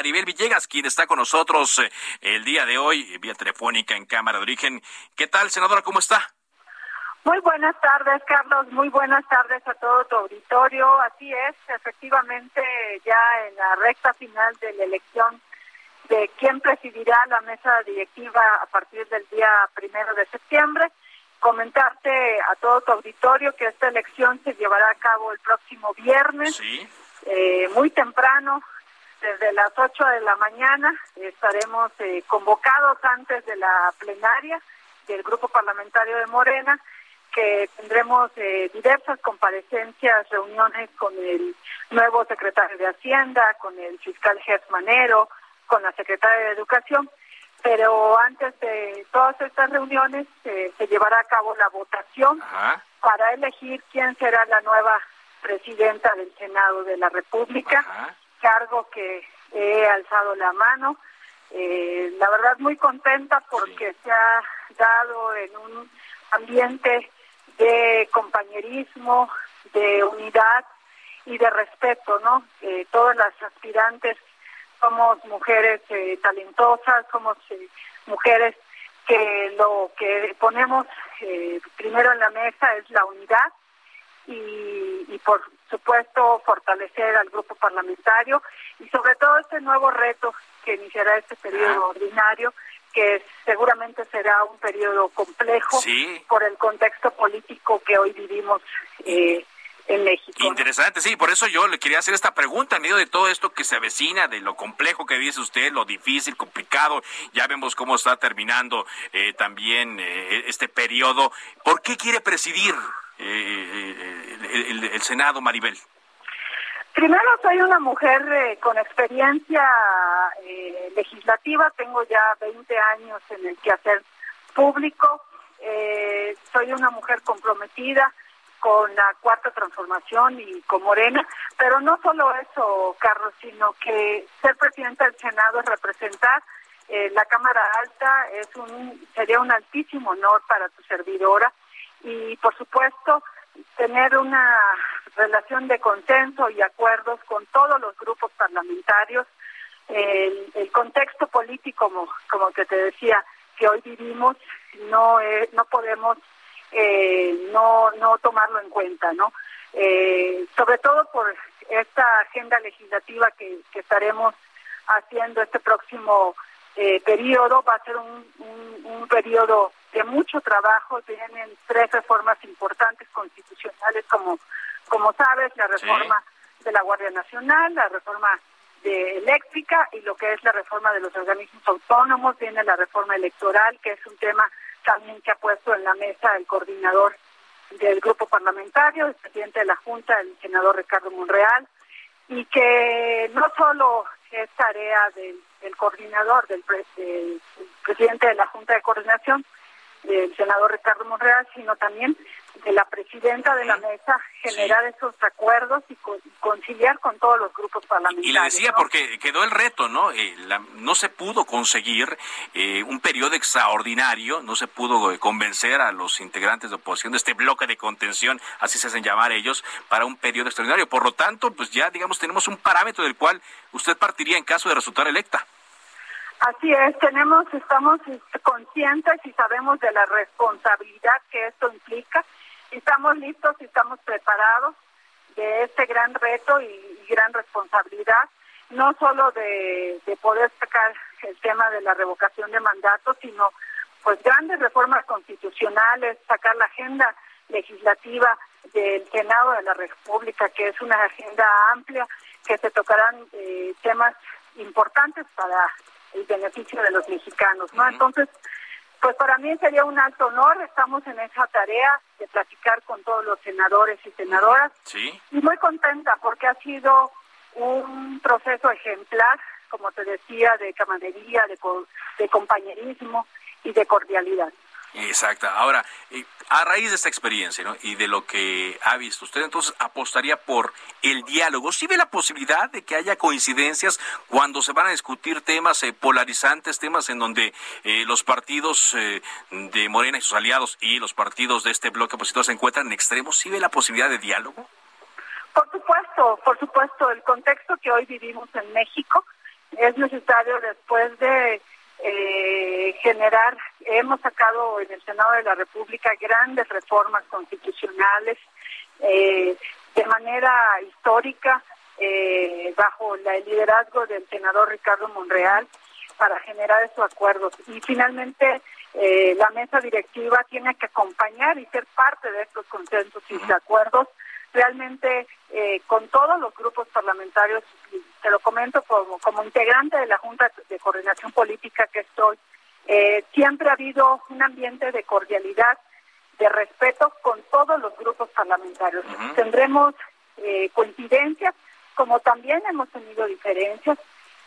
Maribel Villegas, quien está con nosotros eh, el día de hoy, vía telefónica en Cámara de Origen. ¿Qué tal, senadora? ¿Cómo está? Muy buenas tardes, Carlos. Muy buenas tardes a todo tu auditorio. Así es, efectivamente, ya en la recta final de la elección de quién presidirá la mesa directiva a partir del día primero de septiembre. Comentarte a todo tu auditorio que esta elección se llevará a cabo el próximo viernes, Sí. eh, muy temprano, desde las 8 de la mañana. Estaremos eh, convocados antes de la plenaria del Grupo Parlamentario de Morena, que tendremos eh, diversas comparecencias, reuniones con el nuevo secretario de Hacienda, con el fiscal Gers Manero, con la secretaria de Educación. Pero antes de todas estas reuniones eh, se llevará a cabo la votación Ajá. para elegir quién será la nueva presidenta del Senado de la República, Ajá. Cargo que he alzado la mano. Eh, la verdad muy contenta porque se ha dado en un ambiente de compañerismo, de unidad y de respeto, ¿no? Eh, todas las aspirantes somos mujeres eh, talentosas, somos eh, mujeres que lo que ponemos eh, primero en la mesa es la unidad y, y por supuesto fortalecer al grupo parlamentario y sobre todo este nuevo reto que iniciará este periodo ordinario que seguramente será un periodo complejo Sí. por el contexto político que hoy vivimos eh, en México. Interesante, sí, por eso yo le quería hacer esta pregunta en medio de todo esto que se avecina, de lo complejo que dice usted, lo difícil, complicado, ya vemos cómo está terminando eh, también eh, este periodo. ¿Por qué quiere presidir eh, el, Senado, Maribel? Primero, soy una mujer eh, con experiencia eh, legislativa, tengo ya 20 años en el quehacer público, eh, soy una mujer comprometida con la cuarta transformación y con Morena, pero no solo eso, Carlos, sino que ser presidenta del Senado es representar eh, la Cámara Alta, es un sería un altísimo honor para tu servidora y, por supuesto, tener una relación de consenso y acuerdos con todos los grupos parlamentarios. El, el contexto político, como, como que te decía, que hoy vivimos, no, es- no podemos eh, no, no tomarlo en cuenta, ¿no? Eh, sobre todo por esta agenda legislativa que, estaremos haciendo este próximo eh, periodo, va a ser un, un periodo de mucho trabajo, tienen tres reformas importantes constitucionales, como, como sabes, la reforma de la Guardia Nacional, la reforma de eléctrica y lo que es la reforma de los organismos autónomos, viene la reforma electoral, que es un tema también que ha puesto en la mesa el coordinador del grupo parlamentario, el presidente de la Junta, el senador Ricardo Monreal, y que no solo es tarea del, del coordinador, del, pre- del presidente de la Junta de Coordinación, del senador Ricardo Monreal, sino también de la presidenta de la mesa, generar esos acuerdos y, con- y conciliar con todos los grupos parlamentarios. Y le decía ¿no? porque quedó el reto, ¿no? Eh, la- no se pudo conseguir eh, un periodo extraordinario, no se pudo eh, convencer a los integrantes de oposición de este bloque de contención, así se hacen llamar ellos, para un periodo extraordinario. Por lo tanto, pues ya, digamos, tenemos un parámetro del cual usted partiría en caso de resultar electa. Así es, tenemos, estamos conscientes y sabemos de la responsabilidad que esto implica. Estamos listos y estamos preparados de este gran reto y, gran responsabilidad, no solo de, de poder sacar el tema de la revocación de mandatos, sino pues grandes reformas constitucionales, sacar la agenda legislativa del Senado de la República, que es una agenda amplia, que se tocarán eh, temas importantes para el beneficio de los mexicanos, ¿no? Entonces, pues para mí sería un alto honor, estamos en esa tarea de platicar con todos los senadores y senadoras Sí. y muy contenta porque ha sido un proceso ejemplar, como te decía, de camaradería, de, de compañerismo y de cordialidad. Exacto. Ahora, a raíz de esta experiencia ¿no? y de lo que ha visto usted, entonces apostaría por el diálogo. ¿Sí ve la posibilidad de que haya coincidencias cuando se van a discutir temas eh, polarizantes, temas en donde eh, los partidos eh, de Morena y sus aliados y los partidos de este bloque opositor se encuentran en extremos? ¿Sí ve la posibilidad de diálogo? Por supuesto, por supuesto. El contexto que hoy vivimos en México es necesario después de eh, generar, hemos sacado en el Senado de la República grandes reformas constitucionales eh, de manera histórica eh, bajo el liderazgo del senador Ricardo Monreal para generar esos acuerdos. Y finalmente eh, la mesa directiva tiene que acompañar y ser parte de estos consensos y acuerdos realmente eh, con todos los grupos parlamentarios, te lo comento como, como integrante de la Junta de Coordinación Política que estoy, eh, siempre ha habido un ambiente de cordialidad, de respeto con todos los grupos parlamentarios. Tendremos eh, coincidencias, como también hemos tenido diferencias,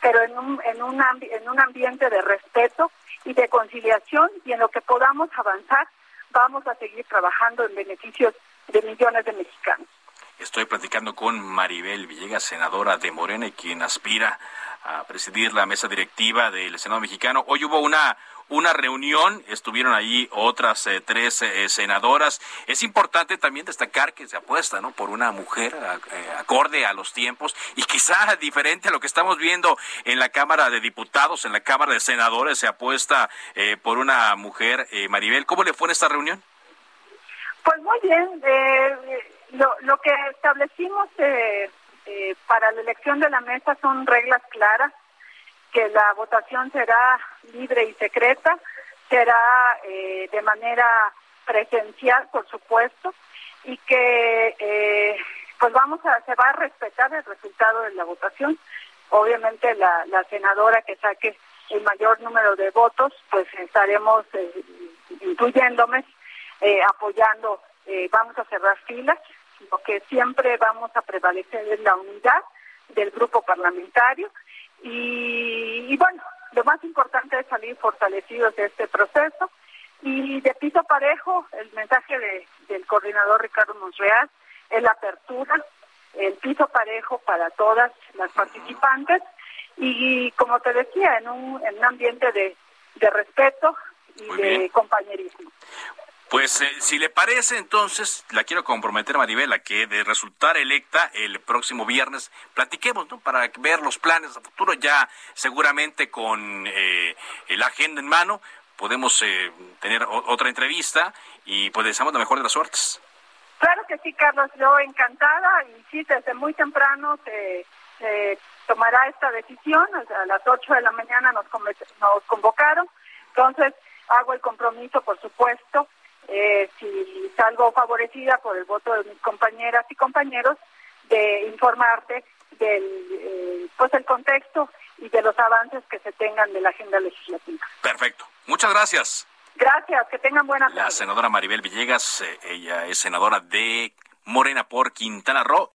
pero en un, en, un en un ambiente de respeto y de conciliación y en lo que podamos avanzar, vamos a seguir trabajando en beneficios de millones de mexicanos. Estoy platicando con Maribel Villegas, senadora de Morena y quien aspira a presidir la mesa directiva del Senado mexicano. Hoy hubo una una reunión, estuvieron ahí otras eh, tres eh, senadoras. Es importante también destacar que se apuesta ¿no? por una mujer eh, acorde a los tiempos y quizá diferente a lo que estamos viendo en la Cámara de Diputados, en la Cámara de Senadores, se apuesta por una mujer. Maribel, ¿cómo le fue en esta reunión? Pues muy bien. lo, lo que establecimos para la elección de la mesa son reglas claras que la votación será libre y secreta, será eh, de manera presencial, por supuesto, y que eh, pues vamos a se va a respetar el resultado de la votación. Obviamente la, senadora que saque el mayor número de votos, pues estaremos, eh, incluyéndome, eh, apoyando, eh, vamos a cerrar filas, lo que siempre vamos a prevalecer es la unidad del grupo parlamentario y, bueno, lo más importante es salir fortalecidos de este proceso. Y de piso parejo, el mensaje del coordinador Ricardo Monreal es la apertura, el piso parejo para todas las participantes y, como te decía, en un, en un ambiente de, de respeto y de compañerismo. Pues eh, si le parece, entonces la quiero comprometer, Maribela, que de resultar electa el próximo viernes, platiquemos, ¿no? Para ver los planes a futuro, ya seguramente con eh, la agenda en mano, podemos eh, tener otra entrevista y pues deseamos la mejor de las suertes. Claro que sí, Carlos, yo encantada y sí, desde muy temprano se, tomará esta decisión, a las 8 de la mañana nos, nos convocaron, entonces hago el compromiso, por supuesto, eh, si salgo favorecida por el voto de mis compañeras y compañeros, de informarte del eh, pues el contexto y de los avances que se tengan de la agenda legislativa. Perfecto. Muchas gracias. Gracias, que tengan buena La senadora Maribel Villegas, eh, ella es senadora de Morena por Quintana Roo.